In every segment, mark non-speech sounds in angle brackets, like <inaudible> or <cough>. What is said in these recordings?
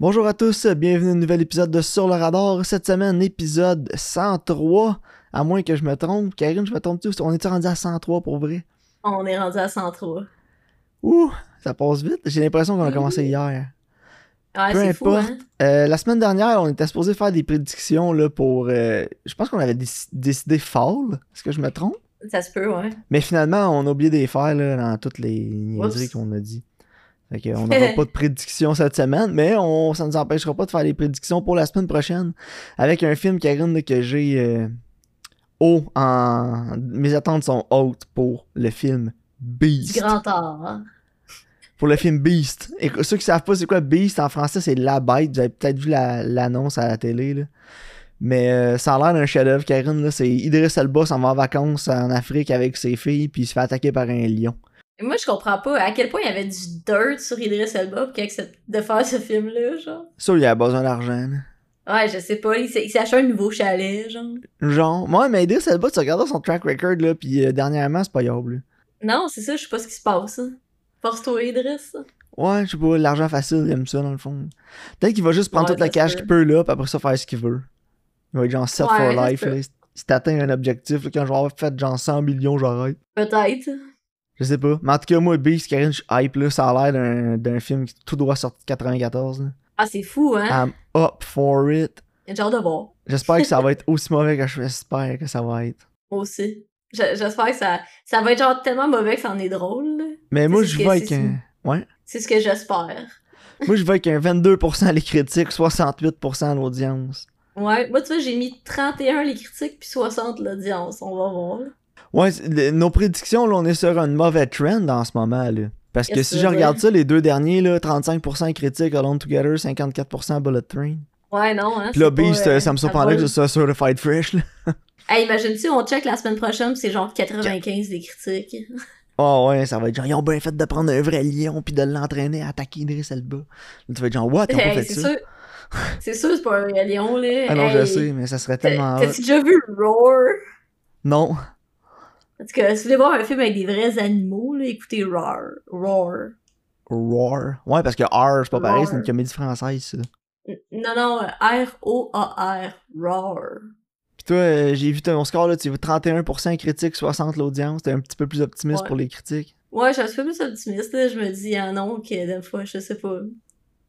Bonjour à tous, bienvenue à un nouvel épisode de Sur le radar. Cette semaine, épisode 103, à moins que je me trompe. Karine, je me trompe-tu? On est rendu à 103 pour vrai? On est rendu à 103. Ouh, ça passe vite. J'ai l'impression qu'on a commencé hier. Ouais, Peu c'est fou, importe. hein? Euh, la semaine dernière, on était supposé faire des prédictions là, pour... euh, je pense qu'on avait déc- décidé fall. Est-ce que je me trompe? Ça se peut, ouais. Mais finalement, on a oublié de les faire là, dans toutes les niaiseries qu'on a dit. Fait qu'on n'aura <laughs> pas de prédictions cette semaine, mais on, ça ne nous empêchera pas de faire des prédictions pour la semaine prochaine avec un film, Karine, que j'ai euh, haut en... Mes attentes sont hautes pour le film Du Beast. grand art. hein? Pour le film Beast. Et ceux qui savent pas c'est quoi Beast, en français, c'est La Bête. Vous avez peut-être vu la- l'annonce à la télé, là. Mais euh, ça a l'air d'un chef-d'œuvre, Karine. C'est Idriss Elba s'en va en vacances en Afrique avec ses filles, puis il se fait attaquer par un lion. Moi, je comprends pas à quel point il y avait du dirt sur Idris Elba pour qu'il accepte de faire ce film-là, genre. Ça, il a besoin d'argent. Ouais, je sais pas, il s'est acheté un nouveau chalet, genre. Genre, moi, mais Idriss Elba, tu regardes son track record, là, puis euh, dernièrement, c'est pas yable. Non, c'est ça, je sais pas ce qui se passe. hein. Force-toi, Idris. Ouais, je sais pas, l'argent facile, il aime ça, dans le fond. Peut-être qu'il va juste prendre Ouais, toute la cash qu'il peut, là, puis après ça, faire ce qu'il veut. Il va être genre set Ouais, for life, là. Si t'atteins un objectif, là, quand je vais avoir fait genre 100 millions, j'arrête. Peut-être. Je sais pas. Mais en tout cas, moi, Beast, Karine, je suis hype, là. Ça a l'air d'un- d'un film qui tout droit sorti de 94, là. Ah, c'est fou, hein? I'm up for it. J'ai genre de voir. J'espère que ça <laughs> va être aussi mauvais que j'espère que ça va être. Moi aussi. Je- J'espère que ça, ça va être genre tellement mauvais que ça en est drôle. là. Mais moi, je que avec un... Ouais? C'est ce que j'espère. Moi, je vais avec un 22% les critiques, 68% l'audience. Ouais, moi, tu vois, j'ai mis 31 les critiques puis 60 l'audience. On va voir. Ouais, le- nos prédictions, là, on est sur un mauvais trend en ce moment, là. Parce que si je tu regarde ça, les deux derniers, là, 35% critiques Alone Together, 54% Bullet Train. Ouais, non, hein. Puis là, pas, Beast, euh, ça me surprendrait que ce soit Certified Fresh, là. <laughs> Hey, imagine-tu, on check la semaine prochaine, c'est genre 95 des critiques. Oh ouais, ça va être genre, ils ont bien fait de prendre un vrai lion puis de l'entraîner à attaquer Idriss Elba. Là, tu vas être genre, what, pas fait ça? sûr. <laughs> C'est sûr, c'est pas un vrai lion, là. Ah non, je sais, mais ça serait tellement. T'as-tu déjà vu Roar? Non. En tout cas, si vous voulez voir un film avec des vrais animaux, là, écoutez Roar. Roar. Roar. Ouais, parce que R, c'est pas pareil, c'est une comédie française, ça. Non, non, R-O-A-R. Roar. Pis toi, euh, j'ai vu ton score, là, tu veux 31% critiques, 60% l'audience. T'es un petit peu plus optimiste Ouais. pour les critiques. Ouais, je suis un peu plus optimiste, là. Je me dis, ah non, que des fois, je sais pas.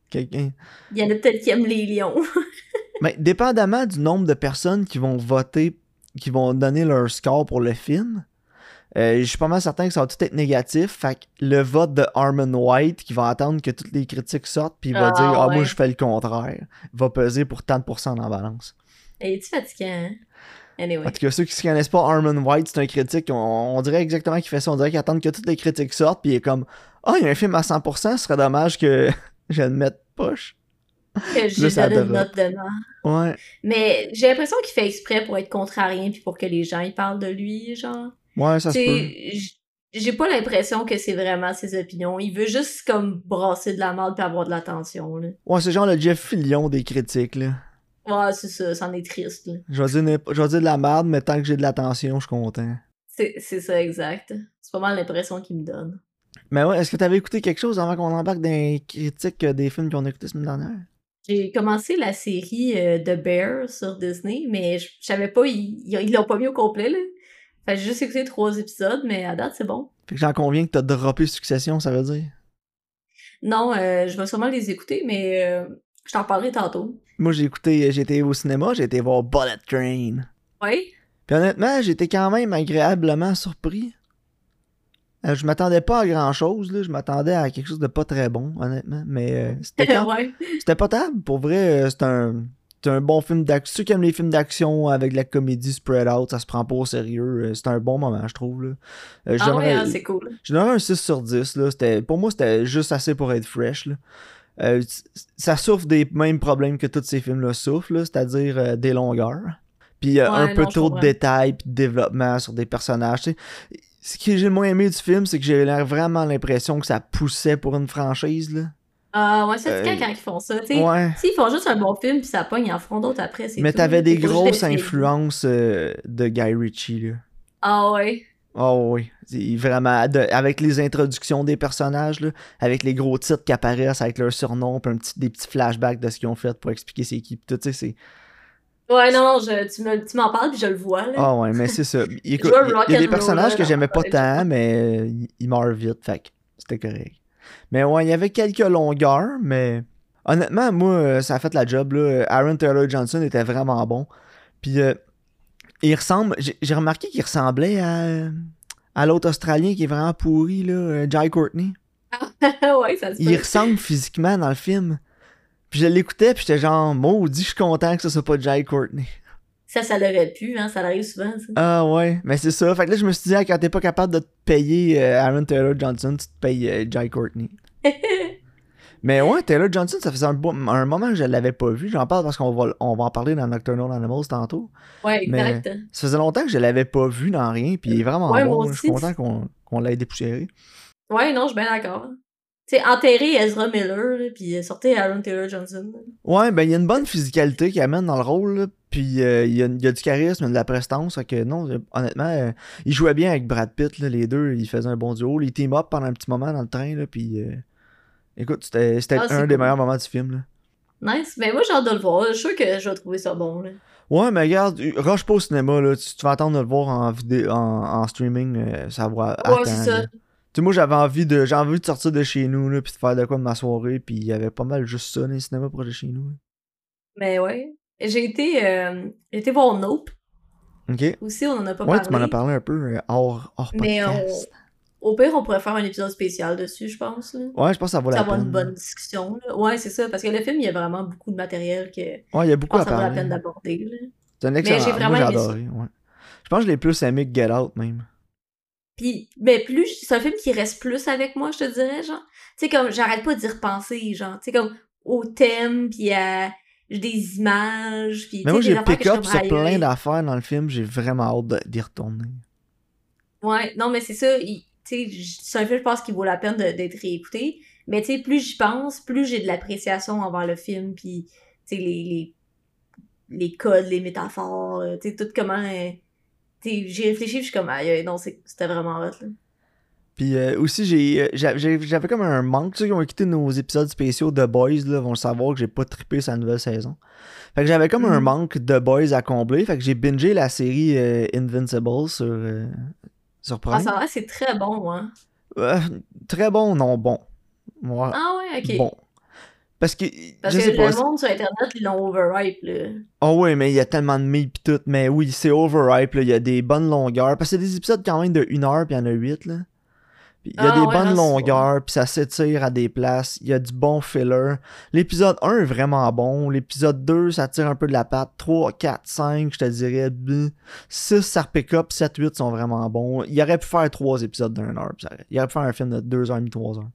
Quelqu'un. Il y en a peut-être qui aiment les lions. <laughs> Mais dépendamment du nombre de personnes qui vont voter, qui vont donner leur score pour le film, euh, je suis pas mal certain que ça va tout être négatif. Fait que le vote de Armand White, qui va attendre que toutes les critiques sortent, puis il va Ah, dire Ah, moi je fais le contraire, va peser pour tant de pourcents dans la balance. Et tu fatigant, hein? Anyway. En tout cas, ceux qui ne connaissent pas Armand White, c'est un critique, on, on dirait exactement qu'il fait ça. On dirait qu'il attend que toutes les critiques sortent, puis il est comme Ah, il y a un film à 100%, ce serait dommage que <laughs> je le mette poche. Que j'ai donné une note dedans. Ouais. Mais j'ai l'impression qu'il fait exprès pour être contrarien puis pour que les gens y parlent de lui, genre. Ouais, ça se peut. j'ai pas l'impression que c'est vraiment ses opinions. Il veut juste comme brasser de la merde puis avoir de l'attention. Ouais, c'est genre le Jeff Fillion des critiques, là. Ouais, c'est ça, c'en est triste, là. Je vais dire, je vais dire de la merde, mais tant que j'ai de l'attention, je suis content. C'est ça, exact. C'est pas mal l'impression qu'il me donne. Mais ouais, est-ce que t'avais écouté quelque chose avant qu'on embarque dans les critiques euh, des films qu'on a écoutés la semaine dernière? J'ai commencé la série euh, The Bear sur Disney, mais je savais pas, ils l'ont pas mis au complet, là. Fait j'ai juste écouté trois épisodes, mais à date, c'est bon. Fait que j'en conviens que t'as droppé Succession, ça veut dire? Non, euh, je vais sûrement les écouter, mais euh, je t'en parlerai tantôt. Moi, j'ai écouté, j'ai été au cinéma, j'ai été voir Bullet Train. Oui? Puis honnêtement, j'étais quand même agréablement surpris. Euh, je m'attendais pas à grand chose, là. Je m'attendais à quelque chose de pas très bon, honnêtement. Mais euh, c'était <laughs> quand ouais. C'était potable. Pour vrai, euh, c'est un, un bon film d'action. Ceux qui aiment les films d'action avec de la comédie spread out, ça se prend pas au sérieux. euh, C'est un bon moment, je trouve. Là. Euh, Ah ouais, hein, c'est cool. je donnerais un 6 sur 10. Là. Pour moi, c'était juste assez pour être fresh. Là. Euh, ça souffre des mêmes problèmes que tous ces films-là souffrent, c'est-à-dire euh, des longueurs. Puis Ouais, un peu non, trop de détails puis de développement sur des personnages. Ce que j'ai moins aimé du film, c'est que j'ai vraiment l'impression que ça poussait pour une franchise. Là. Ah ouais, c'est Euh, quand quand ils font ça, tu sais. Ouais. S'ils font juste un bon film puis ça pogne, ils en feront d'autres après, c'est Mais t'avais des grosses influences euh, de Guy Ritchie, là. Ah ouais. Oh oui, vraiment de- avec les introductions des personnages, là, avec les gros titres qui apparaissent avec leur surnom, puis un petit, des petits flashbacks de ce qu'ils ont fait pour expliquer c'est qui, tout, tu sais, c'est... Ouais, non, non, je, tu me- tu m'en parles puis je le vois, là. Ah ouais, mais c'est ça. <laughs> Écoute, il y a- y des personnages roll, que j'aimais pas tant, mais ils- ils meurent vite, fait que c'était correct. Mais ouais, il y avait quelques longueurs, mais honnêtement, moi, euh, ça a fait la job, là. Aaron Taylor Johnson était vraiment bon. Puis euh, il ressemble, j'ai remarqué qu'il ressemblait à, à l'autre Australien qui est vraiment pourri, là, euh, Jai Courtney. <laughs> ouais, ça se Il ressemble physiquement dans le film. Puis je l'écoutais, puis j'étais genre, maudit, je suis content que ça soit pas Jai Courtney. Ça, ça l'aurait pu, hein, ça arrive souvent, ça. Ah ouais, mais c'est ça. Fait que là, je me suis dit, ah, quand t'es pas capable de te payer euh, Aaron Taylor Johnson, tu te payes euh, Jai Courtney. <laughs> Mais ouais, Taylor Johnson, ça faisait un, un moment que je l'avais pas vu. J'en parle parce qu'on va, on va en parler dans Nocturnal Animals tantôt. ouais, Mais- exact. Ça faisait longtemps que je l'avais pas vu dans rien, puis il est vraiment Ouais, bon. moi. Je suis content qu'on qu'on l'ait dépoussiéré. Ouais, non, je suis bien d'accord. Sais, enterrer Ezra Miller, là, puis sortir Aaron Taylor Johnson. là. Ouais, ben il y a une bonne physicalité qu'il amène dans le rôle, là, puis euh, il, y a, il y a du charisme, de la prestance, fait que non, euh, honnêtement, euh, il jouait bien avec Brad Pitt, les deux, ils faisaient un bon duo, ils team up pendant un petit moment dans le train, là, puis euh, écoute, c'était Ah, un des meilleurs moments du film, là. Nice. Mais moi, j'ai hâte de le voir. Je suis sûr que je vais trouver ça bon. Là. Ouais, mais regarde, rush pas au cinéma, là, tu, tu vas attendre de le voir en vidéo, en, en streaming, ça va Ouais, c'est ça. Sais, moi, j'avais envie de j'ai envie de sortir de chez nous, là, puis de faire de quoi de ma soirée, puis il y avait pas mal juste ça dans les cinémas proches de chez nous. là. Mais ouais. J'ai été, euh, j'ai été voir Nope. Ok? Aussi, on en a pas Ouais, parlé. tu m'en as parlé un peu euh, hors, hors Mais podcast. Au pire, on pourrait faire un épisode spécial dessus, je pense. Là. Ouais, je pense que ça vaut Ça la va peine. une bonne discussion. Là. Ouais, c'est ça. Parce que le film, il y a vraiment beaucoup de matériel que Ouais, il y a beaucoup pense à ça vaut la peine d'aborder. C'est un excellent. j'ai vraiment j'ai ça. adoré. Ouais. Je pense que je l'ai plus aimé que Get Out, même. Puis, mais plus, c'est un film qui reste plus avec moi, je te dirais, genre. Tu sais, comme, j'arrête pas d'y repenser, genre. Tu sais, comme, au thème, puis à des images, puis. Mais moi, j'ai pick up sur plein d'affaires dans le film. J'ai vraiment hâte d'y retourner. Ouais, non, mais c'est ça. Tu sais, c'est un film, je pense, qui vaut la peine d'être réécouté. Mais, tu sais, plus j'y pense, plus j'ai de l'appréciation envers le film, puis, tu sais, les, les, les codes, les métaphores, euh, tu sais, tout comment. euh, j'ai réfléchi, je suis comme, aïe, non, c'était vraiment hot, là. Puis euh, aussi, j'ai, euh, j'a- j'ai- j'avais comme un manque. Ceux qui ont écouté nos épisodes spéciaux de Boys là, vont le savoir que j'ai pas trippé sa nouvelle saison. Fait que j'avais comme un Mhm. manque de Boys à combler. Fait que j'ai bingé la série euh, Invincible sur, euh, sur Prime. Ah, ça va, c'est très bon, hein. Très bon, non, bon. Ouais, Ah, ouais, ok. bon. Parce que, Parce je que sais pas, le monde sur Internet, ils l'ont overhype, là. Oh oui, mais il y a tellement de memes pis tout. Mais oui, c'est overhype, là. Il y a des bonnes longueurs. Parce que c'est des épisodes quand même de 1 heure, puis il y en a 8, là. Il y a Ah des ouais, bonnes non, longueurs, puis ça s'étire à des places. Il y a du bon filler. L'épisode 1 est vraiment bon. L'épisode 2, ça tire un peu de la patte. 3, 4, 5, je te dirais. 6, ça repick up. 7, 8 sont vraiment bons. Il aurait pu faire 3 épisodes d'un heure. Il aurait pu faire un film de 2h30, 3h.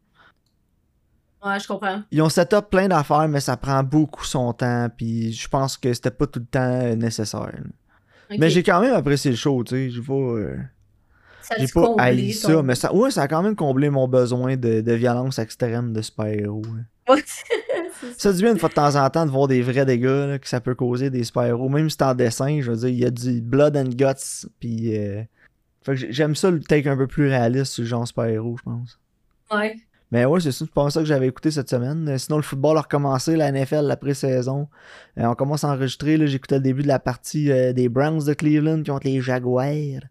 Ouais, je comprends. Ils ont set up plein d'affaires, mais ça prend beaucoup son temps. Puis je pense que c'était pas tout le temps nécessaire. Mais j'ai quand même apprécié le show, tu sais. J'ai pas, euh, j'ai pas haï ton- ça, mais ça, ouais, ça a quand même comblé mon besoin de, de violence extrême de super-héros. <laughs> ça. Dit bien une fois de temps en temps de voir des vrais dégâts là, que ça peut causer des super-héros. Même si c'est en dessin, je veux dire, il y a du blood and guts, puis... euh, Fait que j'ai- j'aime ça le take un peu plus réaliste sur le genre super-héros, je pense. Ouais. Mais ouais, c'est pas ça que j'avais écouté cette semaine. Euh, Sinon, le football a recommencé, la NFL, la pré-saison. Euh, on commence à enregistrer, j'écoutais le début de la partie euh, des Browns de Cleveland ont les Jaguars.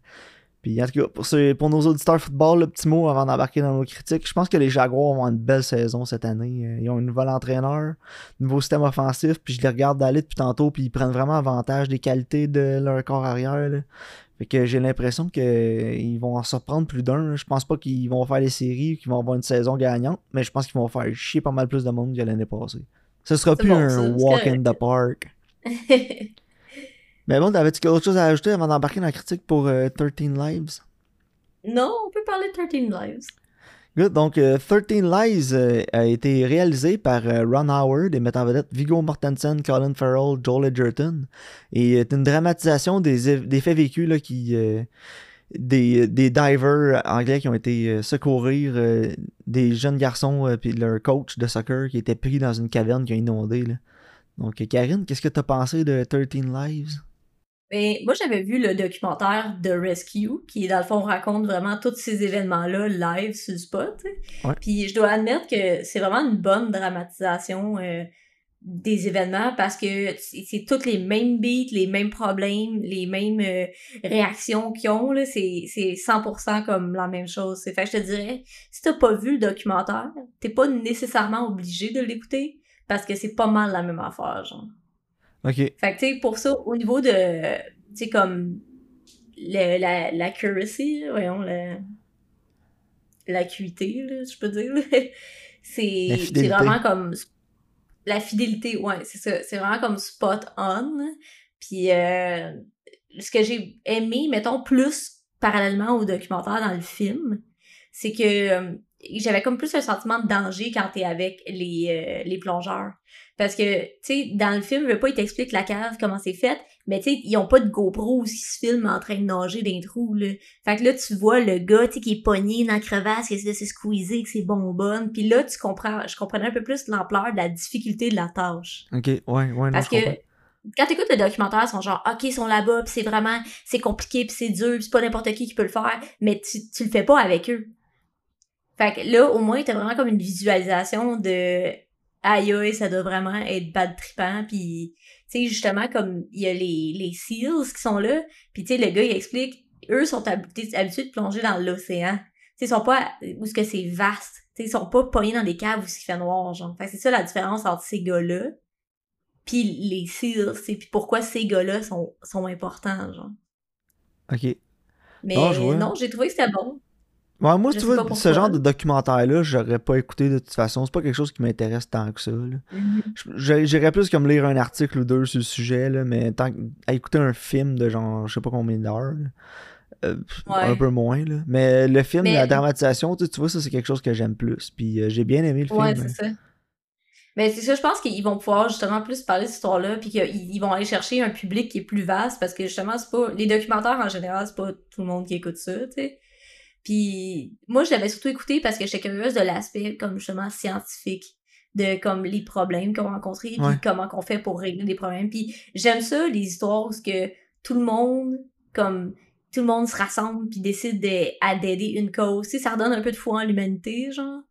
Puis en tout cas, pour, nos auditeurs football, le petit mot avant d'embarquer dans nos critiques, je pense que les Jaguars vont avoir une belle saison cette année. Ils ont un nouvel entraîneur, nouveau système offensif, puis je les regarde d'aller depuis tantôt, puis ils prennent vraiment avantage des qualités de leur corps arrière. Fait que j'ai l'impression qu'ils vont en surprendre plus d'un. Je pense pas qu'ils vont faire les séries, qu'ils vont avoir une saison gagnante, mais je pense qu'ils vont faire chier pas mal plus de monde que l'année passée. Ce sera plus bon, un walk in the park. <laughs> Mais bon, t'avais-tu autre chose à ajouter avant d'embarquer dans la critique pour euh, 13 Lives? non, on peut parler de 13 Lives. Donc, euh, 13 Lies euh, a été réalisé par euh, Ron Howard et met en vedette Viggo Mortensen, Colin Farrell, Joel Edgerton. Et est une dramatisation des, faits vécus là, qui. euh, des, des divers anglais qui ont été euh, secourir euh, des jeunes garçons puis leur coach de soccer qui était pris dans une caverne qui a inondé. là. Donc, euh, Karine, qu'est-ce que t'as pensé de 13 Lives? Mais moi, j'avais vu le documentaire The Rescue, qui, dans le fond, raconte vraiment tous ces événements-là live sur le spot. Ouais. Puis je dois admettre que c'est vraiment une bonne dramatisation euh, des événements parce que c'est toutes les mêmes beats, les mêmes problèmes, les mêmes euh, réactions qu'ils ont. là. C'est c'est 100% comme la même chose. C'est fait que je te dirais, si t'as pas vu le documentaire, t'es pas nécessairement obligé de l'écouter parce que c'est pas mal la même affaire, genre. Ok. Fait que, tu sais, pour ça, au niveau de, tu sais, comme, le, la, l'accuracy, là, voyons, la, l'acuité, là, je peux dire, <laughs> La c'est, c'est vraiment comme, la fidélité, ouais, c'est ça, c'est vraiment comme spot on, puis euh, ce que j'ai aimé, mettons, plus parallèlement au documentaire dans le film, c'est que euh, j'avais comme plus un sentiment de danger quand t'es avec les, euh, les plongeurs. Parce que, tu sais, dans le film, je veux pas, ils t'expliquent la cave, comment c'est fait, mais tu sais, ils ont pas de GoPro ils se filment en train de nager dans les trous, là. Fait que là, tu vois le gars, tu sais, qui est pogné dans la crevasse, qui essaie de se squeezer avec ses bonbonnes, puis là, tu comprends, je comprenais un peu plus l'ampleur de la difficulté de la tâche. Ok, ouais, ouais, non, Parce je que quand t'écoutes le documentaire, ils sont genre, OK, ils sont là-bas, pis c'est vraiment, c'est compliqué, pis c'est dur, pis c'est pas n'importe qui qui peut le faire, mais tu, tu le fais pas avec eux. Fait que là, au moins, t'as vraiment comme une visualisation de aïe aïe, ça doit vraiment être bad trippant, puis tu sais, justement, comme il y a les, les SEALs qui sont là, puis tu sais, le gars, il explique, eux sont habitués de plonger dans l'océan. Tu sais, ils sont pas, où est-ce que c'est vaste. Tu sais, ils sont pas pognés dans des caves où il fait noir, genre. Fait c'est ça la différence entre ces gars-là puis les SEALs, c'est puis pourquoi ces gars-là sont, sont importants, genre. Ok. Mais non, j'ai trouvé que c'était bon. Ouais, moi, Je tu vois, ce genre de documentaire-là, j'aurais pas écouté de toute façon. C'est pas quelque chose qui m'intéresse tant que ça. j'ai- J'irais plus comme lire un article ou deux sur le sujet, là, mais tant qu'à écouter un film de genre, je sais pas combien d'heures, euh, Ouais. un peu moins. Là. Mais le film, Mais- la dramatisation, tu, vois, ça, c'est quelque chose que j'aime plus. Puis euh, j'ai bien aimé le Ouais, film. c'est ça. Mais c'est ça, je pense qu'ils vont pouvoir justement plus parler de cette histoire-là, puis qu'ils ils vont aller chercher un public qui est plus vaste, parce que justement, c'est pas. Les documentaires en général, c'est pas tout le monde qui écoute ça, tu sais. Puis moi, je l'avais surtout écouté parce que j'étais curieuse de l'aspect, comme justement, scientifique, de comme les problèmes qu'on rencontrés, puis Ouais. comment qu'on fait pour régler des problèmes. Puis j'aime ça, les histoires où que tout le monde, comme tout le monde se rassemble puis décide d'aider une cause. Tu sais, ça redonne un peu de foi en l'humanité, genre.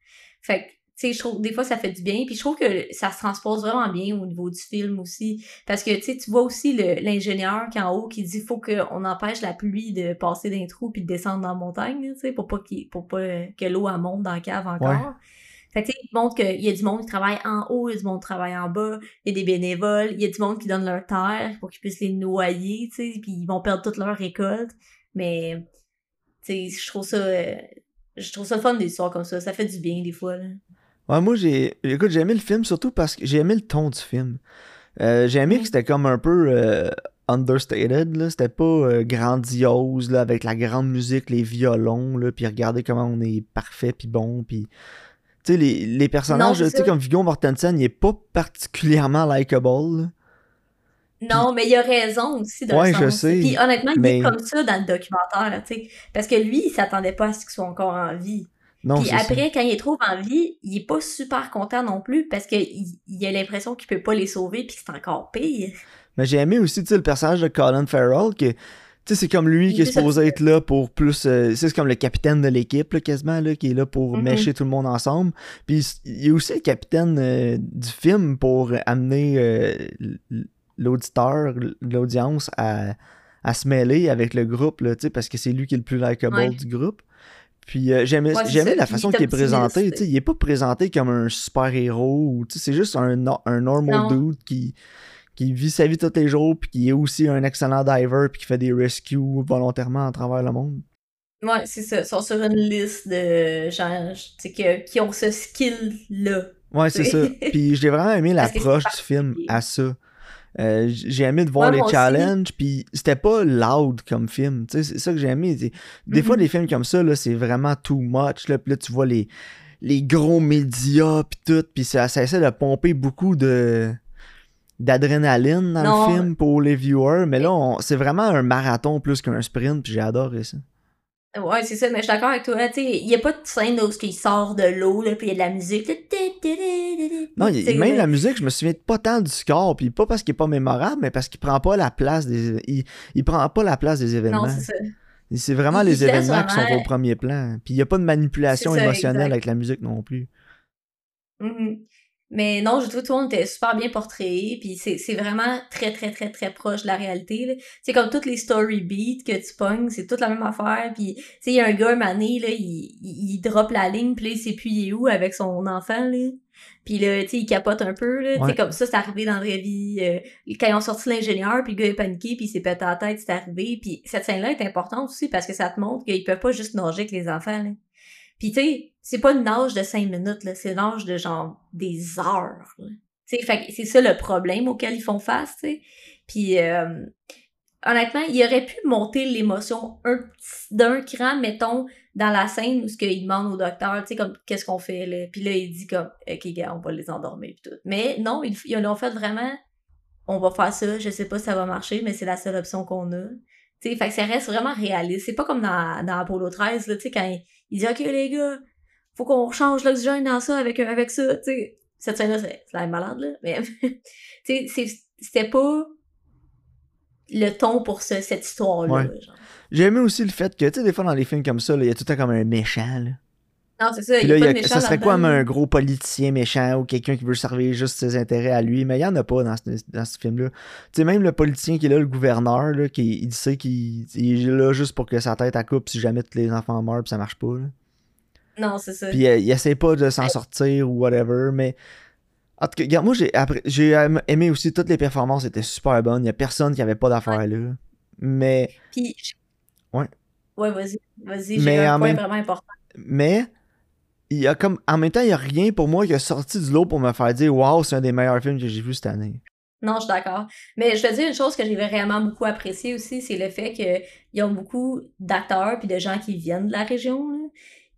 Fait que, tu sais, je trouve, des fois, ça fait du bien. Puis je trouve que ça se transpose vraiment bien au niveau du film aussi. Parce que, tu sais, tu vois aussi l'ingénieur qui est en haut qui dit faut qu'on empêche la pluie de passer d'un trou puis de descendre dans la montagne, tu sais, pour pas, pour pas que l'eau monte dans la cave encore. Ouais. Fait que, tu sais, il montre qu'il y a du monde qui travaille en haut, il y a du monde qui travaille en bas, il y a des bénévoles, il y a du monde qui donne leur terre pour qu'ils puissent les noyer, tu sais, puis ils vont perdre toute leur récolte. Mais, tu sais, je trouve ça... je trouve ça fun des histoires comme ça. Ça fait du bien, des fois, là. Ouais, moi, j'ai. Écoute, j'ai aimé le film surtout parce que j'ai aimé le ton du film. Euh, j'ai aimé que c'était comme un peu euh, understated, là. C'était pas euh, grandiose, là, avec la grande musique, les violons, là, puis regardez comment on est parfait puis bon, puis. Tu sais, les, les personnages, tu sais, comme Viggo Mortensen, il est pas particulièrement likable. Non, mais il a raison aussi d'un Ouais, sens. je sais, Puis honnêtement, il mais- est comme ça dans le documentaire, tu sais. Parce que lui, il s'attendait pas à ce qu'il soit encore en vie. Non, Puis ça. après, quand il les trouve en vie, il est pas super content non plus parce que il, a l'impression qu'il peut pas les sauver puis que c'est encore pire. Mais j'ai aimé aussi, le personnage de Colin Farrell, que, tu sais, c'est comme lui Il qui est supposé être là pour plus, euh, c'est comme le capitaine de l'équipe, là, quasiment, là, qui est là pour Mhm. mêcher tout le monde ensemble. Puis il est aussi le capitaine euh, du film pour amener euh, l'auditeur, l'audience à, à se mêler avec le groupe, là, tu sais, parce que c'est lui qui est le plus likable Ouais. du groupe. Puis euh, j'aimais Ouais, la façon qu'il est présenté, il est pas présenté comme un super-héros, c'est juste un, un normal Non. dude qui, qui vit sa vie tous les jours, puis qui est aussi un excellent diver, puis qui fait des rescues volontairement à travers le monde. Ouais, c'est ça. Ils sont sur une liste de gens que- qui ont ce skill-là. Ouais, c'est ça. Puis j'ai vraiment aimé <laughs> l'approche du film à ça. Euh, j'ai aimé de voir Ouais, les challenges, puis c'était pas loud comme film. Tu sais, c'est ça que j'ai aimé. Des fois, Mhm. des films comme ça, là, c'est vraiment too much. Là, puis là, tu vois les, les gros médias, puis tout, puis ça, ça essaie de pomper beaucoup de d'adrénaline dans Non. le film pour les viewers. Mais là, c'est vraiment un marathon plus qu'un sprint, puis j'ai adoré ça. Ouais, c'est ça, mais je suis d'accord avec toi. Tu sais, il n'y a pas de scène où il sort de l'eau, là, puis il y a de la musique. Non, y a, même la musique, je me souviens pas tant du score, puis pas parce qu'il est pas mémorable, mais parce qu'il prend pas la place des. Il, il prend pas la place des événements. Non, c'est ça. C'est vraiment Il- les événements qui sont au premier plan. Puis il y a pas de manipulation ça, émotionnelle exact. avec la musique non plus. Mais non, je trouve que tout le monde était super bien portrayé, puis c'est c'est vraiment très, très, très, très proche de la réalité. C'est comme toutes les story beats que tu pognes, c'est toute la même affaire, puis tu sais, il y a un gars, un mané, là, il, il, il drop la ligne, puis là, il sait plus il est où avec son enfant, là? Puis là, tu sais, il capote un peu, là. Ouais. comme ça, c'est arrivé dans la vraie vie. euh, quand ils ont sorti l'ingénieur, puis le gars est paniqué, puis il s'est pété la tête, c'est arrivé. Puis cette scène-là est importante aussi, parce que ça te montre qu'ils peuvent pas juste nager avec les enfants, là. Puis tu sais, c'est pas une nage de cinq minutes, là, c'est une nage de genre des heures. Tu sais, c'est ça le problème auquel ils font face, tu sais. Puis euh, honnêtement, il aurait pu monter l'émotion d'un cran, mettons, dans la scène où ce qu'il demande au docteur, tu sais, comme qu'est-ce qu'on fait là? Puis là, il dit comme OK, gars, on va les endormir pis tout. Mais non, ils, ils l'ont fait vraiment. On va faire ça, je sais pas si ça va marcher, mais c'est la seule option qu'on a. Fait que ça reste vraiment réaliste. C'est pas comme dans, dans Apollo 13, là, tu sais, quand il, il dit OK, les gars, faut qu'on change l'oxygène dans ça avec, avec ça, tu sais. Cette scène-là, c'est c'est la malade, là. Mais, <laughs> tu sais, c'était pas le ton pour ce- cette histoire-là. Ouais. genre. J'ai aimé aussi le fait que, tu sais, des fois dans les films comme ça, il y a tout le temps comme un méchant. Là. Non, c'est ça. Puis il y a là, pas il de y a- méchant ça serait quoi un gros politicien méchant ou quelqu'un qui veut servir juste ses intérêts à lui, mais il y en a pas dans ce, dans ce film-là. Tu sais, même le politicien qui est là, le gouverneur, là, qui il sait qu'il il est là juste pour que sa tête à coupe si jamais tous les enfants meurent puis ça marche pas. là. Non, c'est ça. Puis euh, il essaie pas de s'en Ouais. sortir ou whatever, mais. En tout cas, regarde, moi j'ai j'ai aim- aimé aussi toutes les performances étaient super bonnes. Il y a personne qui avait pas d'affaires là. Mais. Puis, Ouais. Ouais, vas-y. Vas-y, j'ai un point même- vraiment important. Mais. Il y a comme. En même temps, il y a rien pour moi qui a sorti du lot pour me faire dire Waouh, c'est un des meilleurs films que j'ai vu cette année. Non, je suis d'accord. Mais je te dire une chose que j'ai vraiment beaucoup apprécié aussi, c'est le fait qu'ils ont beaucoup d'acteurs puis de gens qui viennent de la région. là.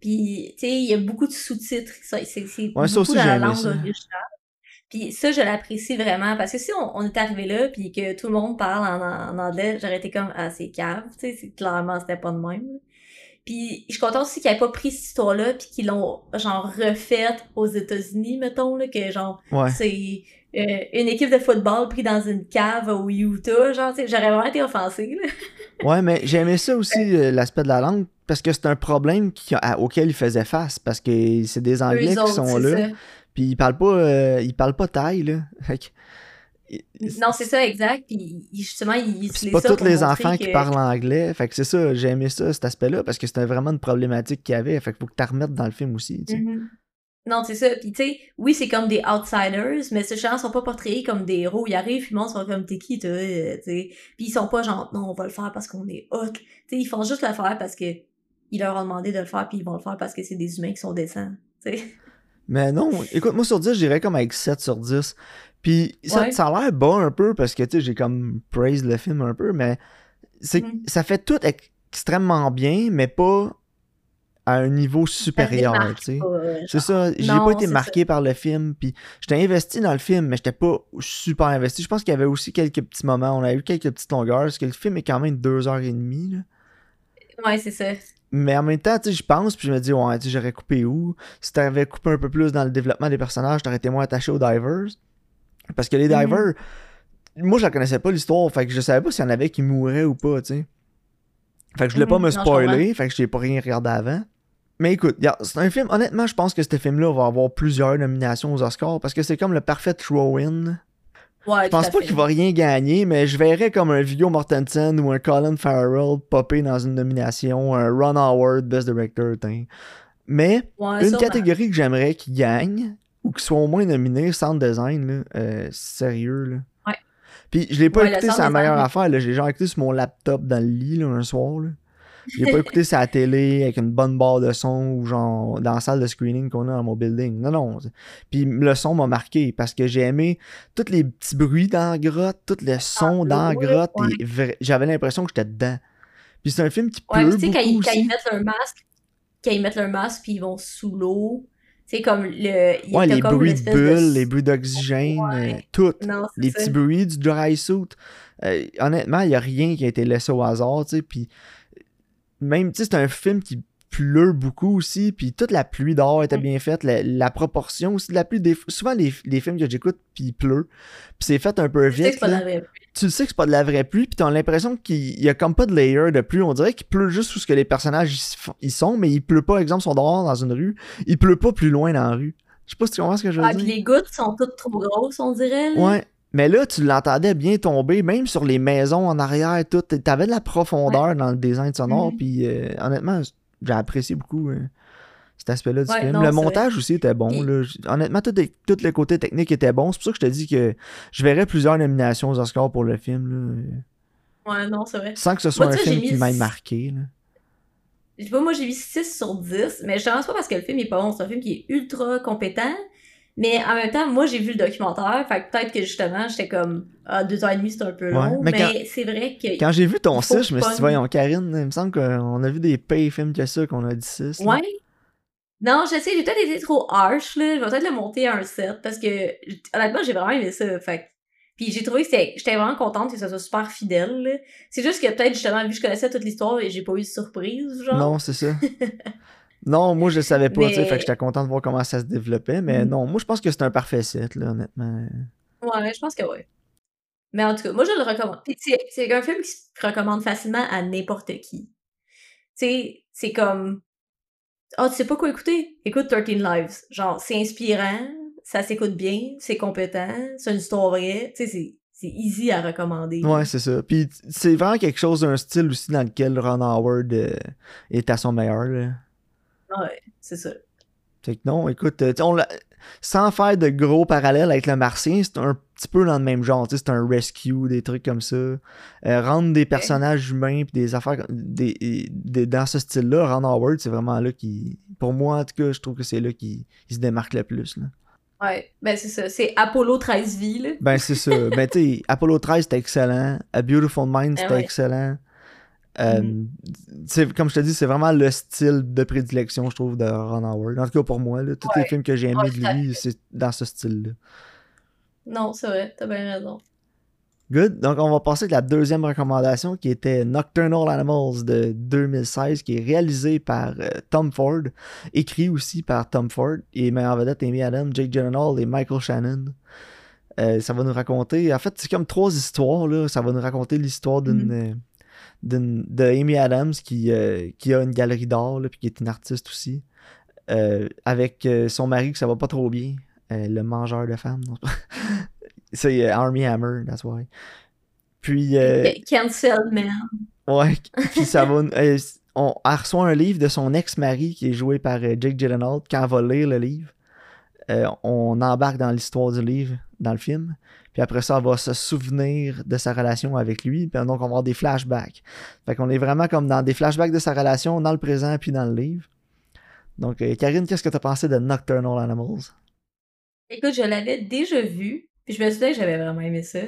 Puis, tu sais, il y a beaucoup de sous-titres. Ça, C'est Ouais, beaucoup aussi, dans la langue ça. originale. Puis ça, je l'apprécie vraiment. Parce que si on, on est arrivé là puis que tout le monde parle en, en anglais, j'aurais été comme, ah, c'est cave. Tu sais, clairement, c'était pas de même. Puis je suis contente aussi qu'ils n'aient pas pris cette histoire-là puis qu'ils l'ont, genre, refaite aux États-Unis, mettons, là, que genre, Ouais. c'est euh, une équipe de football pris dans une cave au Utah, genre, j'aurais vraiment été offensée, là. <laughs> Ouais, mais j'ai aimé ça aussi, euh, l'aspect de la langue, parce que c'est un problème qui- à- auquel ils faisaient face, parce que c'est des Anglais Eux qui autres, sont là, ça. puis ils parlent pas, euh, ils parlent pas taille, là. Que- Non, c'est ça, exact. Puis ils- justement, ils c'est pas tous les enfants qui que- parlent anglais. Fait que c'est ça, j'ai aimé ça, cet aspect-là, parce que c'était vraiment une problématique qu'il y avait. Fait qu'il faut que tu remettes dans le film aussi. tu sais. Mhm. Non, c'est ça. Puis tu sais, oui, c'est comme des outsiders, mais ces gens sont pas portrayés comme des héros. Ils arrivent, puis monde sont comme t'es qui, toi, euh, tu sais? Puis ils sont pas genre non, on va le faire parce qu'on est hot. Tu sais, ils font juste le faire parce que ils leur ont demandé de le faire, puis ils vont le faire parce que c'est des humains qui sont décents. Tu sais. Mais non, écoute, moi sur 10, je dirais comme avec 7 sur 10. Puis ça, Ouais. ça a l'air bon un peu, parce que tu sais, j'ai comme praise le film un peu, mais c'est Mhm. ça fait tout ex- extrêmement bien, mais pas à un niveau supérieur, tu sais. euh, C'est ça, j'ai pas été marqué par le film, puis j'étais investi dans le film, mais j'étais pas super investi. Je pense qu'il y avait aussi quelques petits moments, on a eu quelques petites longueurs, parce que le film est quand même deux heures et demie, là. Ouais, c'est ça. Mais en même temps, tu sais, je pense, puis je me dis, ouais, tu sais, j'aurais coupé où? Si t'avais coupé un peu plus dans le développement des personnages, t'aurais été moins attaché aux divers. Parce que les Mhm. divers, moi, je la connaissais pas l'histoire, fait que je savais pas s'il y en avait qui mouraient ou pas, tu sais. Fait que je voulais pas Mhm, me non, je spoiler, fait que j'ai pas rien regardé avant. Mais écoute, c'est un film, honnêtement, je pense que ce film-là va avoir plusieurs nominations aux Oscars, parce que c'est comme le parfait throw-in. Ouais, Je pense pas qu'il va rien gagner, mais je verrais comme un Viggo Mortensen ou un Colin Farrell popper dans une nomination, un Ron Howard Best Director. Mais une catégorie que j'aimerais qu'il gagne, ou qu'il soit au moins nominé, sound design, là, euh, sérieux, là. Ouais. Puis je l'ai pas Ouais, le écouté, c'est la meilleure affaire. J'ai genre écouté sur mon laptop dans le lit, là, un soir, là. <laughs> Je l'ai pas écouté sur la télé avec une bonne barre de son ou genre dans la salle de screening qu'on a dans mon building. Non, non. Puis le son m'a marqué parce que j'ai aimé tous les petits bruits dans la grotte, tous les sons Ah, dans la grotte. ouais. J'avais l'impression que j'étais dedans. Puis c'est un film qui Ouais, pleut tu sais, quand, ils mettent leur masque, quand ils mettent leur masque puis ils vont sous l'eau, c'est comme le. il Ouais, les bruits de bulles, les bruits d'oxygène, Ouais. euh, tout. Non, c'est Les ça. petits bruits du dry suit. Euh, honnêtement, il n'y a rien qui a été laissé au hasard, tu sais. Puis même, tu sais, c'est un film qui pleut beaucoup aussi, puis toute la pluie dehors était Mm. bien faite, la, la proportion aussi de la pluie, des, souvent les, les films que j'écoute, puis il pleut, puis c'est fait un peu Tu sais que vite, de là. tu le sais que c'est pas de la vraie pluie, puis t'as l'impression qu'il y a comme pas de layer de pluie, on dirait qu'il pleut juste où ce que les personnages ils sont, mais il pleut pas, exemple, sont dehors dans une rue, il pleut pas plus loin dans la rue. Je sais pas si tu comprends ce que je veux Ah, puis dire. les gouttes sont toutes trop grosses, on dirait. là. Ouais. Mais là, tu l'entendais bien tomber, même sur les maisons en arrière, tout. T'avais de la profondeur dans le design sonore, Mhm. puis euh, honnêtement, j'ai apprécié beaucoup euh, cet aspect-là du Ouais, film. non, le montage aussi était bon. Là. Honnêtement, tout, tout le côté technique était bon. C'est pour ça que je te dis que je verrais plusieurs nominations aux Oscars pour le film, là, Ouais, non, c'est vrai. sans que ce soit Moi, un film qui mis m'ait six- marqué. là. Je sais pas, moi j'ai mis 6 sur 10, mais je pense pas parce que le film est pas bon, c'est un film qui est ultra compétent. Mais en même temps, moi j'ai vu le documentaire, fait que peut-être que justement j'étais comme ah, deux heures et demie c'est un peu long, Ouais, mais c'est vrai que. Quand j'ai vu ton Il faut 6, je me suis dit, voyons, Karine, il me semble qu'on a vu des pay films que ça, qu'on a dit 6. là. Ouais. Non, je sais, j'ai peut-être été trop harsh, là. Je vais peut-être le monter à un 7 parce que honnêtement, j'ai vraiment aimé ça. Fait que- Puis j'ai trouvé que j'étais vraiment contente que ça soit super fidèle. C'est juste que peut-être justement, vu que je connaissais toute l'histoire et j'ai pas eu de surprise, genre. Non, c'est ça. <laughs> non, moi je le savais pas, tu sais, fait que j'étais content de voir comment ça se développait, mais Mm. non, moi je pense que c'est un parfait set, là, honnêtement. Ouais, je pense que ouais. Mais en tout cas, moi je le recommande. Puis c'est un film qui se recommande facilement à n'importe qui. Tu sais, c'est comme Ah, tu sais pas quoi écouter? Écoute 13 Lives. Genre, c'est inspirant, ça s'écoute bien, c'est compétent, c'est une histoire vraie. Tu sais, c'est- c'est easy à recommander. Ouais, c'est ça. Puis c'est vraiment quelque chose, un style aussi dans lequel Ron Howard euh, est à son meilleur. Là. Ouais, c'est ça. Fait que non, écoute, euh, on sans faire de gros parallèles avec le Martien, c'est un petit peu dans le même genre. C'est un rescue, des trucs comme ça. Euh, rendre des personnages humains puis des affaires des, des- dans ce style-là, Ron Howard, c'est vraiment là qui. Pour moi, en tout cas, je trouve que c'est là qu'il il se démarque le plus. Là. Ouais, ben c'est ça. C'est Apollo 13 vies, là. Ben, c'est ça. ben, tu sais, <laughs> Apollo 13, c'était excellent. A Beautiful Mind, Ah c'était ouais. excellent. Euh, c'est- Comme je te dis, c'est vraiment le style de prédilection, je trouve, de Ron Howard. En tout cas, pour moi, là, tous les films que j'ai aimés Ouais, de lui, c'est dans ce style-là. Non, c'est vrai, t'as bien raison. Good. Donc, on va passer à la deuxième recommandation qui était Nocturnal Animals de 2016, qui est réalisé par euh, Tom Ford, écrit aussi par Tom Ford, et met en vedette Amy Adams, Jake Gyllenhaal et Michael Shannon. Euh, ça va nous raconter, en fait, c'est comme trois histoires, là. Ça va nous raconter l'histoire d'une. d'une- de Amy Adams qui, euh, qui a une galerie d'art, puis qui est une artiste aussi, euh, avec euh, son mari que ça va pas trop bien, le mangeur de femmes. <laughs> c'est Army Hammer, that's why. Puis, euh, Cancel, man. ouais, <laughs> puis ça va. on, elle reçoit un livre de son ex-mari qui est joué par Jake Gyllenhaal. Quand elle va lire le livre, on embarque dans l'histoire du livre, dans le film. Puis après ça, elle va se souvenir de sa relation avec lui. Puis donc, on va avoir des flashbacks. Fait qu'on est vraiment comme dans des flashbacks de sa relation, dans le présent puis dans le livre. Donc, euh, Karine, qu'est-ce que tu as pensé de Nocturnal Animals? Écoute, je l'avais déjà vu, puis je me souviens que j'avais vraiment aimé ça.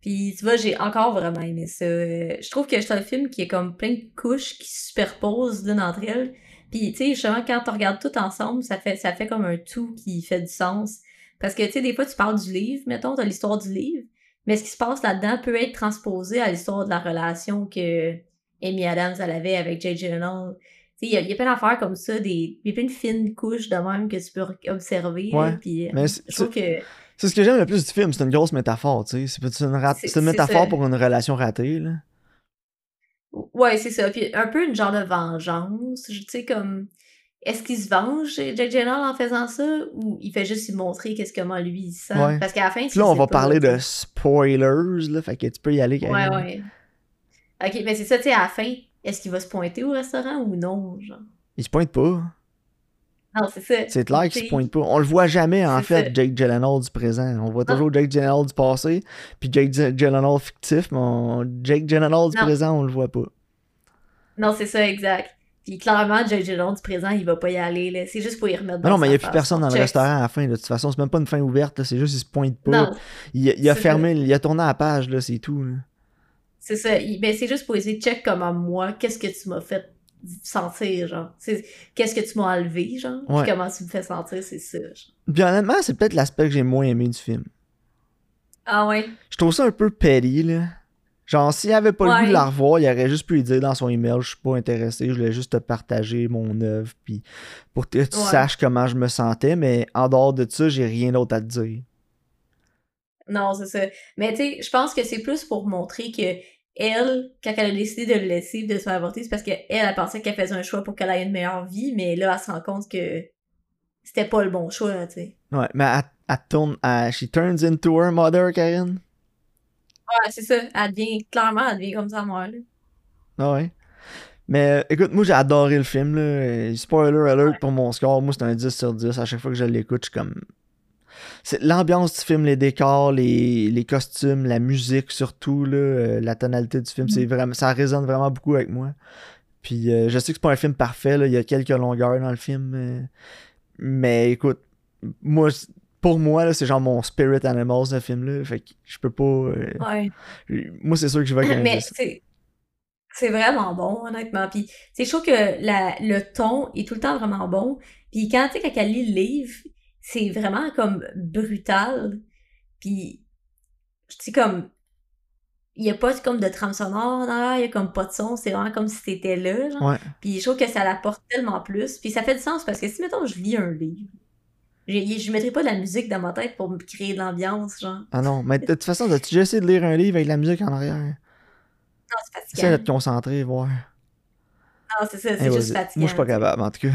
Puis tu vois, j'ai encore vraiment aimé ça. Euh, Je trouve que c'est un film qui est comme plein de couches qui se superposent l'une entre elles. Puis tu sais, justement, quand on regarde tout ensemble, ça fait, ça fait comme un tout qui fait du sens. Parce que tu sais, des fois, tu parles du livre, mettons, t'as l'histoire du livre, mais ce qui se passe là-dedans peut être transposé à l'histoire de la relation que Amy Adams elle avait avec Jay Gyllenhaal. Tu sais, il y, a- il y a plein d'affaires comme ça, des, il y a plein de fines couches de même que tu peux observer. Ouais, là, euh, mais c'est- je trouve que C'est ce que j'aime le plus du film, c'est une grosse métaphore, tu sais. C'est une, une métaphore pour une relation ratée, là. Ouais, c'est ça. Puis un peu une genre de vengeance. Tu sais, comme. Est-ce qu'il se venge, Jack Gyllenhaal, en faisant ça? Ou il fait juste lui montrer qu'est-ce comment lui il sent? Ouais. Parce qu'à la fin, Puis là, on va parler de spoilers, là. Fait que tu peux y aller, Ouais, Karine. ouais. Ok, mais c'est ça, tu sais, à la fin, est-ce qu'il va se pointer au restaurant ou non? Genre? Il se pointe pas. Non, c'est ça. C'est clair qu'il Tu se pointe pas. On le voit jamais, en fait, ça. Jake Gyllenhaal du présent. On voit toujours Jake Gyllenhaal du passé, puis Jake Gy- Gyllenhaal fictif, mais on- Jake Gyllenhaal du Non. présent, on le voit pas. Non, c'est ça, exact. Puis clairement, Gyllenhaal du présent, il va pas y aller, là. C'est juste pour y remettre dans non, mais il n'y a plus personne dans le Check. restaurant à la fin. De toute façon, c'est même pas une fin ouverte. là, C'est juste qu'il se pointe pas. Non, Il, il a fermé, il a tourné à la page, là, c'est tout. là. C'est ça. Il- Ben, c'est juste pour essayer de check comment moi, qu'est-ce que tu m'as fait sentir, genre. C'est- Qu'est-ce que tu m'as enlevé, genre? puis comment tu me fais sentir, c'est ça. genre. Puis honnêtement, c'est peut-être l'aspect que j'ai moins aimé du film. Ah ouais? Je trouve ça un peu petty, là. Genre, s'il avait pas le goût de Ouais. la revoir, il aurait juste pu lui dire dans son email Je suis pas intéressé, je voulais juste te partager mon œuvre, puis pour que tu Ouais. saches comment je me sentais, mais en dehors de ça, j'ai rien d'autre à te dire. Non, c'est ça. Mais tu sais, je pense que c'est plus pour montrer que elle, quand elle a décidé de le laisser, de se faire avorter, c'est parce qu'elle, elle pensait qu'elle faisait un choix pour qu'elle ait une meilleure vie, mais là, elle se rend compte que c'était pas le bon choix, tu sais. Ouais, mais elle, elle tourne, elle- she turns into her mother, Karen. Ouais, c'est ça. Elle devient, clairement, elle devient comme sa mère, là. Ah ouais. Mais euh, écoute, moi j'ai adoré le film. Là. Spoiler alert Ouais. pour mon score. Moi c'est un 10 sur 10. À chaque fois que je l'écoute, je suis comme. C'est l'ambiance du film, les décors, les, les costumes, la musique surtout, là, euh, la tonalité du film, Mm. c'est vraiment, ça résonne vraiment beaucoup avec moi. Puis euh, je sais que c'est pas un film parfait, là, il y a quelques longueurs dans le film. mais écoute, moi, pour moi, là, c'est genre mon spirit animal ce film-là. Fait que je peux pas. euh, Ouais. moi c'est sûr que je vais un Mais 10. c'est c'est vraiment bon, honnêtement. Puis, je trouve que la, le ton est tout le temps vraiment bon. Puis quand, tu sais, quand elle lit le livre, c'est vraiment comme brutal. Puis, tu sais, comme, il y a pas comme de trame sonore dans l'air, il y a comme pas de son, c'est vraiment comme si t'étais là, genre. Ouais. Puis je trouve que ça l'apporte tellement plus. Puis ça fait du sens parce que si, mettons, je lis un livre, je, je mettrais pas de la musique dans ma tête pour me créer de l'ambiance, genre. Ah non, mais de toute façon, as-tu déjà essayé de lire un livre avec la musique en arrière? Non, c'est Essaye de fatigant. te concentrer, voir. Non, c'est ça, c'est juste fatigant. Moi, je suis pas capable, en tout cas.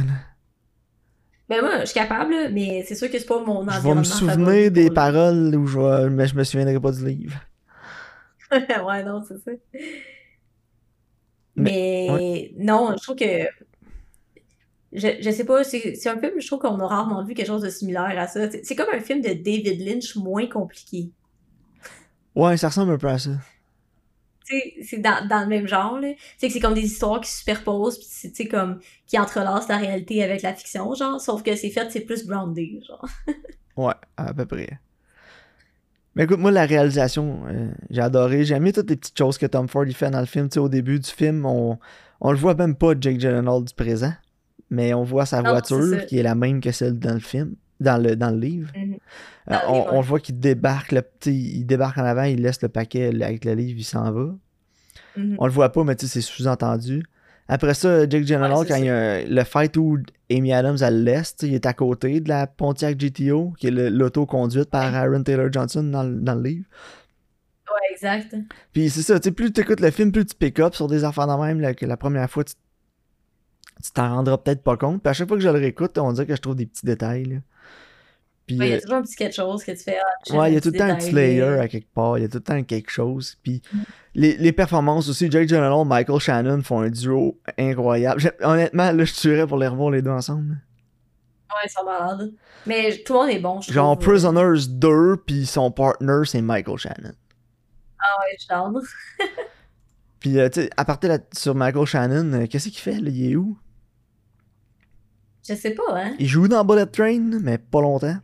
Ben moi, je suis capable, mais c'est sûr que c'est pas mon Je environnement vais me souvenir des pour paroles où je vais... mais je me souviendrai pas du livre. <laughs> ouais, non, c'est ça. Mais non, je trouve que. Je, je sais pas, c'est c'est un film, je trouve qu'on a rarement vu quelque chose de similaire à ça. C'est c'est comme un film de David Lynch moins compliqué. Ouais, ça ressemble un peu à ça. C'est dans, dans le même genre, là. Sais, que c'est comme des histoires qui se superposent, puis c'est, comme, qui entrelacent la réalité avec la fiction, genre, sauf que c'est fait, c'est plus groundé, genre. <laughs> Ouais, à peu près. Mais écoute, moi, la réalisation, euh, j'ai adoré. J'ai aimé toutes les petites choses que Tom Ford il fait dans le film. Tu sais, au début du film, on, on le voit même pas Jake Gyllenhaal du présent, mais on voit sa Non, voiture qui est la même que celle dans le film, dans le, dans le livre. Dans le on, livre, on voit qu'il débarque, le petit, il débarque en avant, il laisse le paquet avec le livre, il s'en va. Mhm. On le voit pas, mais c'est sous-entendu. Après ça, Jake Ouais, c'est quand il y a un- le fight où Amy Adams elle tu sais, il est à côté de la Pontiac GTO, qui est l'auto conduite par Aaron Taylor Johnson dans, le- dans le livre. Ouais, exact. Puis c'est ça, tu sais, plus tu écoutes le film, plus tu pick up sur des affaires de même, là, que la première fois, tu tu t'en rendras peut-être pas compte. Puis à chaque fois que je le réécoute, on dirait que je trouve des petits détails. là. Puis, Ouais, il y euh, a toujours un petit quelque chose que tu fais. ah, Ouais, il y a tout le temps un petit layer là. à quelque part, il y a tout le temps quelque chose. Puis Mm. les, les performances aussi, Jake Gyllenhaal, Michael Shannon font un duo incroyable. Honnêtement, là, je tuerais pour les revoir les deux ensemble. Ouais, ils sont malades. Mais tout le monde est bon, je Genre trouve. Prisoners 2, puis son partner, c'est Michael Shannon. Ah ouais, je. <laughs> Puis, euh, tu sais, à partir de- sur Michael Shannon, euh, qu'est-ce qu'il fait, là? Il est où? Je sais pas, hein. Il joue dans Bullet Train, mais pas longtemps.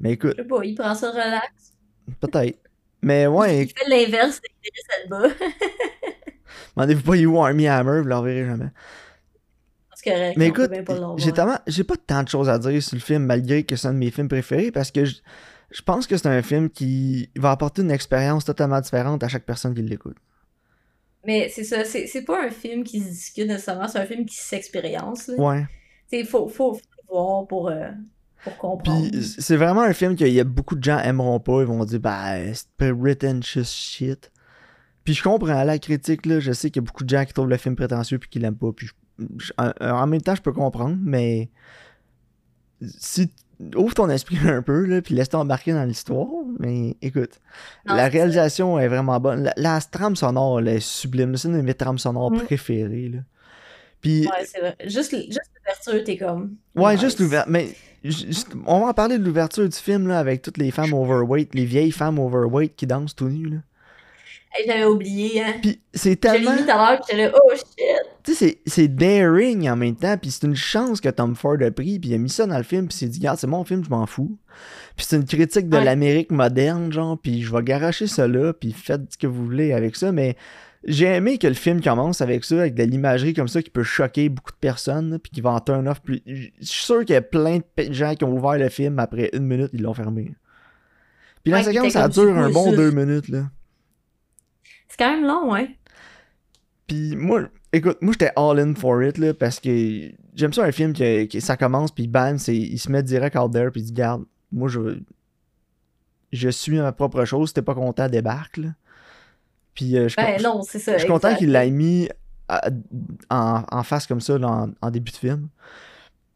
Mais écoute, Je sais pas, il prend ça relax. peut-être. Mais ouais, Il fait l'inverse d'Idris Elba. <laughs> demandez-vous pas, où Army Hammer, vous le reverrez jamais. Correct. Mais écoute, j'ai tellement, j'ai pas tant de choses à dire sur le film malgré que c'est un de mes films préférés parce que je, je pense que c'est un film qui va apporter une expérience totalement différente à chaque personne qui l'écoute. Mais c'est ça, c'est c'est pas un film qui se discute nécessairement, c'est un film qui s'expérience. là. Ouais. Sais, faut, faut, voir pour, euh, pour comprendre. C'est vraiment un film qu'il y a beaucoup de gens aimeront pas, ils vont dire bah c'est pretentious shit. Puis je comprends la critique là, je sais qu'il y a beaucoup de gens qui trouvent le film prétentieux puis qui l'aiment pas puis je- je- en, en même temps je peux comprendre mais si ouvre ton esprit un peu là puis laisse-toi embarquer dans l'histoire mais écoute Non, la ça. réalisation est vraiment bonne la, la trame sonore elle est sublime c'est une de mes trames sonores Mm. préférées là. Puis Ouais, c'est vrai. Juste, juste l'ouverture, t'es comme. Ouais, nice. juste l'ouverture. Mais juste- on va en parler de l'ouverture du film là, avec toutes les femmes overweight, les vieilles femmes overweight qui dansent tout nues. Là. J'avais oublié, hein. Puis c'est tellement. mis tout à l'heure, pis j'étais là, oh shit! Tu sais, c'est- c'est daring en même temps. Puis c'est une chance que Tom Ford a pris. Puis il a mis ça dans le film. Puis il s'est dit, regarde, c'est mon film, je m'en fous. Puis c'est une critique de Ouais. l'Amérique moderne, genre. Puis je vais garocher ça là. Puis faites ce que vous voulez avec ça. Mais j'ai aimé que le film commence avec ça, avec de l'imagerie comme ça qui peut choquer beaucoup de personnes. Puis qui va en turn off. Plus... Je suis sûr qu'il y a plein de gens qui ont ouvert le film après une minute, ils l'ont fermé. Puis la Ouais, séquence, ça dure un bon deux minutes, là. C'est quand même long, ouais. Puis moi, écoute, moi j'étais all in for it, là, parce que j'aime ça un film que, que ça commence, puis bam, c'est, il se met direct out there, puis il dit, garde, moi je. Je suis ma propre chose, si t'es pas content, débarque, là. Puis euh, je, Ben je- non, c'est ça. je suis content qu'il l'ait mis à- en, en face comme ça là, en, en début de film.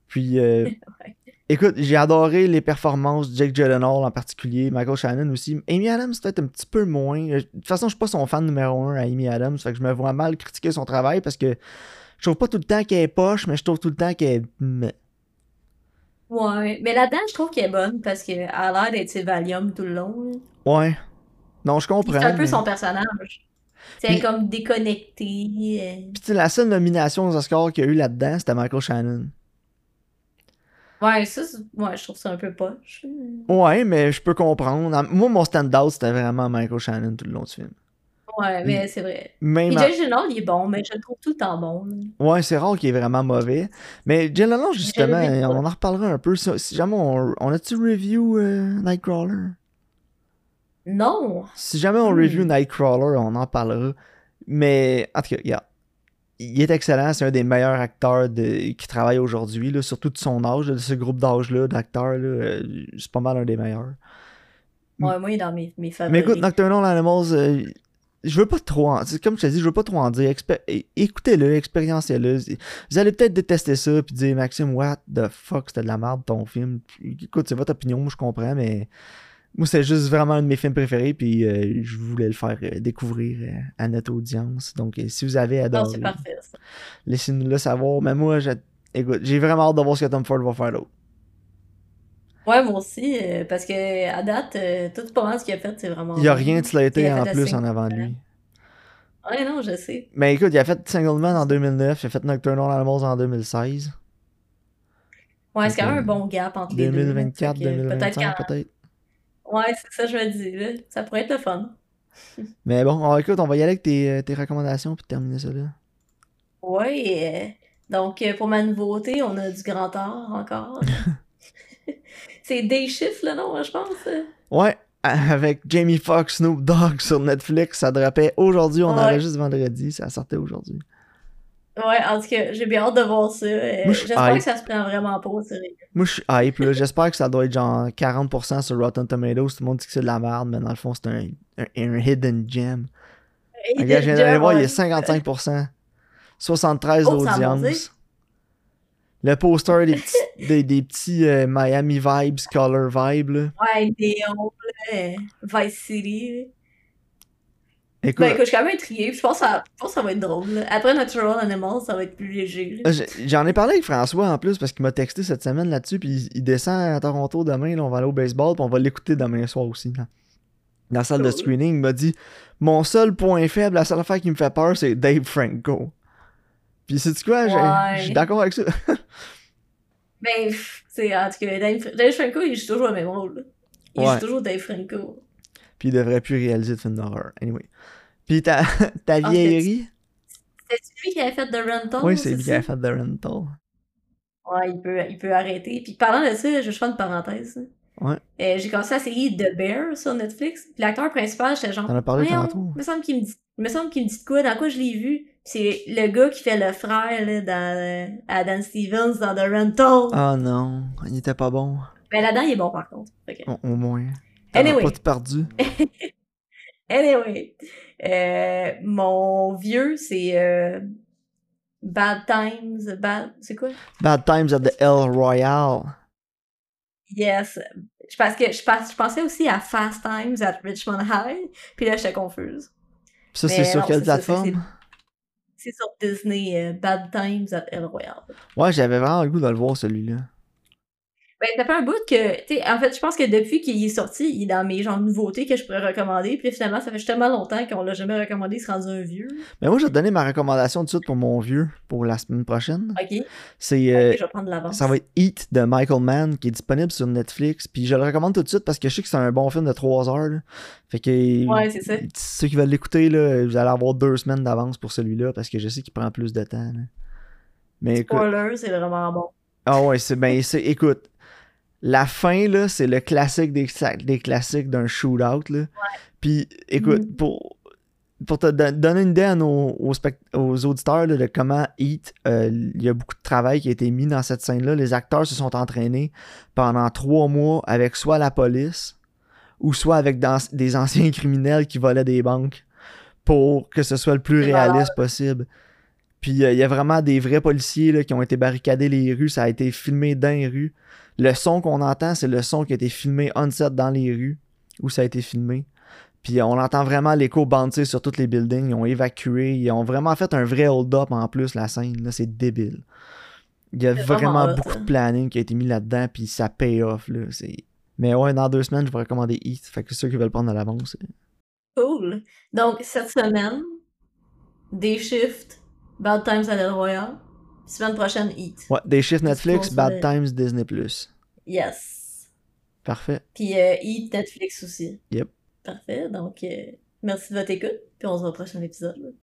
Puis, euh, <laughs> Ouais. Écoute, j'ai adoré les performances de Jake Gyllenhaal en particulier, Michael Shannon aussi. Amy Adams, peut-être un petit peu moins. Euh, De toute façon, je suis pas son fan numéro un à Amy Adams, fait que je me vois mal critiquer son travail parce que je trouve pas tout le temps qu'elle est poche, mais je trouve tout le temps qu'elle est. Ouais, mais là-dedans, je trouve qu'elle est bonne parce qu'elle a l'air d'être Valium tout le long. Ouais. Non, je comprends. C'est un peu mais- son personnage. C'est comme déconnecté. euh, Puis, la seule nomination aux Oscars qu'il y a eu là-dedans, c'était Michael Shannon. Ouais, ça, ouais, je trouve ça un peu poche. Ouais, mais je peux comprendre. En- Moi, mon stand-out, c'était vraiment Michael Shannon tout le long du film. Ouais, mais c'est vrai. Même Jake Gyllenhaal, il est bon, mais je le trouve tout le temps bon. Ouais, c'est rare qu'il est vraiment mauvais. Mais Gyllenhaal, justement, on en reparlera un peu. Si jamais on, on a-tu review euh, Nightcrawler? Non! Si jamais on Hmm. review Nightcrawler, on en parlera. Mais, en tout cas, regarde. Il est excellent, c'est un des meilleurs acteurs de- qui travaille aujourd'hui, surtout de son âge, de ce groupe d'âge-là, d'acteurs. euh, C'est pas mal un des meilleurs. Ouais, moi, il est dans mes, mes favoris. Mais écoute, Nocturnal Animals, euh, je veux pas trop en... Comme je te dis, je veux pas trop en dire. Écoutez-le, expériencez-le. Vous allez peut-être détester ça, puis dire, Maxime, what the fuck, c'était de la merde ton film. Écoute, c'est votre opinion, moi je comprends, mais moi c'est juste vraiment un de mes films préférés, puis euh, je voulais le faire euh, découvrir euh, à notre audience. Donc, si vous avez adoré, laissez-nous le savoir. Mais moi, j'ai- écoute, j'ai vraiment hâte de voir ce que Tom Ford va faire d'autre. Ouais, moi aussi, euh, parce que à date, euh, tout pas mal ce qu'il a fait, c'est vraiment. Il y a rien de slaté a en plus en avant de lui. Ouais, non, je sais. Mais écoute, il a fait Singleman en 2009, il a fait Nocturnal Animals en 2016. Ouais, c'est quand même un bon gap entre les deux. là. 2024, Fait que Peut-être 2025 qu'en- peut-être. Ouais, c'est ça, je me dis, là. Ça pourrait être le fun. <laughs> Mais bon, on- écoute, on va y aller avec tes, euh, tes recommandations puis terminer ça là. Ouais, euh, donc euh, pour ma nouveauté, on a du grand art encore. <laughs> c'est Day Shift, le nom, je pense. Ouais, avec Jamie Foxx, Snoop Dogg sur Netflix, ça drapait aujourd'hui, on Ouais. enregistre vendredi, ça sortait aujourd'hui. Ouais, en tout cas, j'ai bien hâte de voir ça. euh, J'espère que ça se prend vraiment pas au sérieux. Moi, je suis hype, là. J'espère que ça doit être genre 40% sur Rotten Tomatoes. Tout le monde dit que c'est de la merde, mais dans le fond, c'est un, un, un hidden gem. Regarde, je viens d'aller voir, il y a 55%. 73 Oh, d'audience. Le poster des petits, <laughs> des, des petits euh, Miami Vibes, Color Vibe, là. Ouais, là, euh, Vice City. Écoute, Ben écoute, je suis quand même intriguée. puis Je pense, que ça, je pense que ça va être drôle. là. Après Natural Animals, ça va être plus léger. j'ai- j'en ai parlé avec François en plus parce qu'il m'a texté cette semaine là-dessus. Puis il, descend à Toronto demain. Là, on va aller au baseball. Puis on va l'écouter demain soir aussi. là. Dans la salle de screening, il m'a dit Mon seul point faible, la seule affaire qui me fait peur, c'est Dave Franco. Puis c'est quoi? Ouais. Je suis d'accord avec ça. Ben, c'est en tout cas, Dave, Dave Franco, il joue toujours le même rôle. Il Ouais. joue toujours Dave Franco. Puis il devrait plus réaliser de films d'horreur. Anyway. Puis ta, <laughs> ta Ah, vieillerie? C'est lui qui avait fait The Rental? Oui, c'est lui qui ça? a fait The Rental. Ouais, il peut, il peut arrêter. Puis parlant de ça, je faire une parenthèse. Ouais. Euh, j'ai commencé la série The Bear sur Netflix. Puis l'acteur principal, j'étais genre. T'en as parlé tantôt. Il me semble qu'il me dit, me semble qu'il me dit de quoi, dans quoi je l'ai vu. C'est le gars qui fait le frère là, dans, euh, à Dan Stevens dans The Rental. Ah non, il était pas bon. Mais là-dedans, il est bon par contre. Au moins. Anyway. pas tout perdu. <laughs> Anyway, euh, mon vieux, c'est euh, Bad Times, Bad, c'est quoi? Bad Times at the El Royale. Yes. Je, que, je, pense- je pensais aussi à Fast Times at Richmond High, puis là, j'étais confuse. Puis ça, c'est sur quelle plateforme? C'est sur Disney, euh, Bad Times at El Royale. Ouais, j'avais vraiment le goût de le voir, celui-là. Ben, ça fait un bout que, tu sais, en fait, je pense que depuis qu'il est sorti, il est dans mes genre nouveautés que je pourrais recommander, puis finalement, ça fait tellement longtemps qu'on l'a jamais recommandé, il se rendu un vieux. Mais moi, je vais te donner ma recommandation tout de suite pour mon vieux, pour la semaine prochaine. Ok, C'est... euh, je vais prendre de l'avance. Ça va être Heat de Michael Mann qui est disponible sur Netflix. Puis je le recommande tout de suite parce que je sais que c'est un bon film de 3 heures. là. Fait que Ouais, c'est ça. ceux qui veulent l'écouter, là, vous allez avoir deux semaines d'avance pour celui-là parce que je sais qu'il prend plus de temps. là. Mais écoute. Spoiler, c'est vraiment bon. Ah ouais, c'est ben c'est écoute. La fin, là, c'est le classique des, des classiques d'un shootout, là. Puis, écoute, Mm. pour, pour te don- donner une idée à nos, aux, auditeurs là, de comment Heat, euh, il y a beaucoup de travail qui a été mis dans cette scène-là. Les acteurs se sont entraînés pendant trois mois avec soit la police ou soit avec dans- des anciens <laughs> criminels qui volaient des banques pour que ce soit le plus réaliste possible. Puis euh, il y a vraiment des vrais policiers là, qui ont été barricadés les rues, ça a été filmé dans les rues. Le son qu'on entend, c'est le son qui a été filmé on-set dans les rues où ça a été filmé. Puis on entend vraiment l'écho bouncer sur tous les buildings. Ils ont évacué. Ils ont vraiment fait un vrai hold-up en plus, la scène. Là, c'est débile. Il y a vraiment, beaucoup de planning qui a été mis là-dedans. Puis ça paye off. Là. Mais ouais, dans deux semaines, je vais recommander Heat. Fait que ceux qui veulent prendre de l'avance. Cool. Donc, cette semaine, Day Shift, Bad Times à l'Île Royale. Semaine prochaine, Eat. Ouais, des chiffres Netflix, Bad Times, Disney. Yes. Parfait. Puis euh, Eat Netflix aussi. Yep. Parfait. Donc, euh, merci de votre écoute. Puis on se voit au prochain épisode.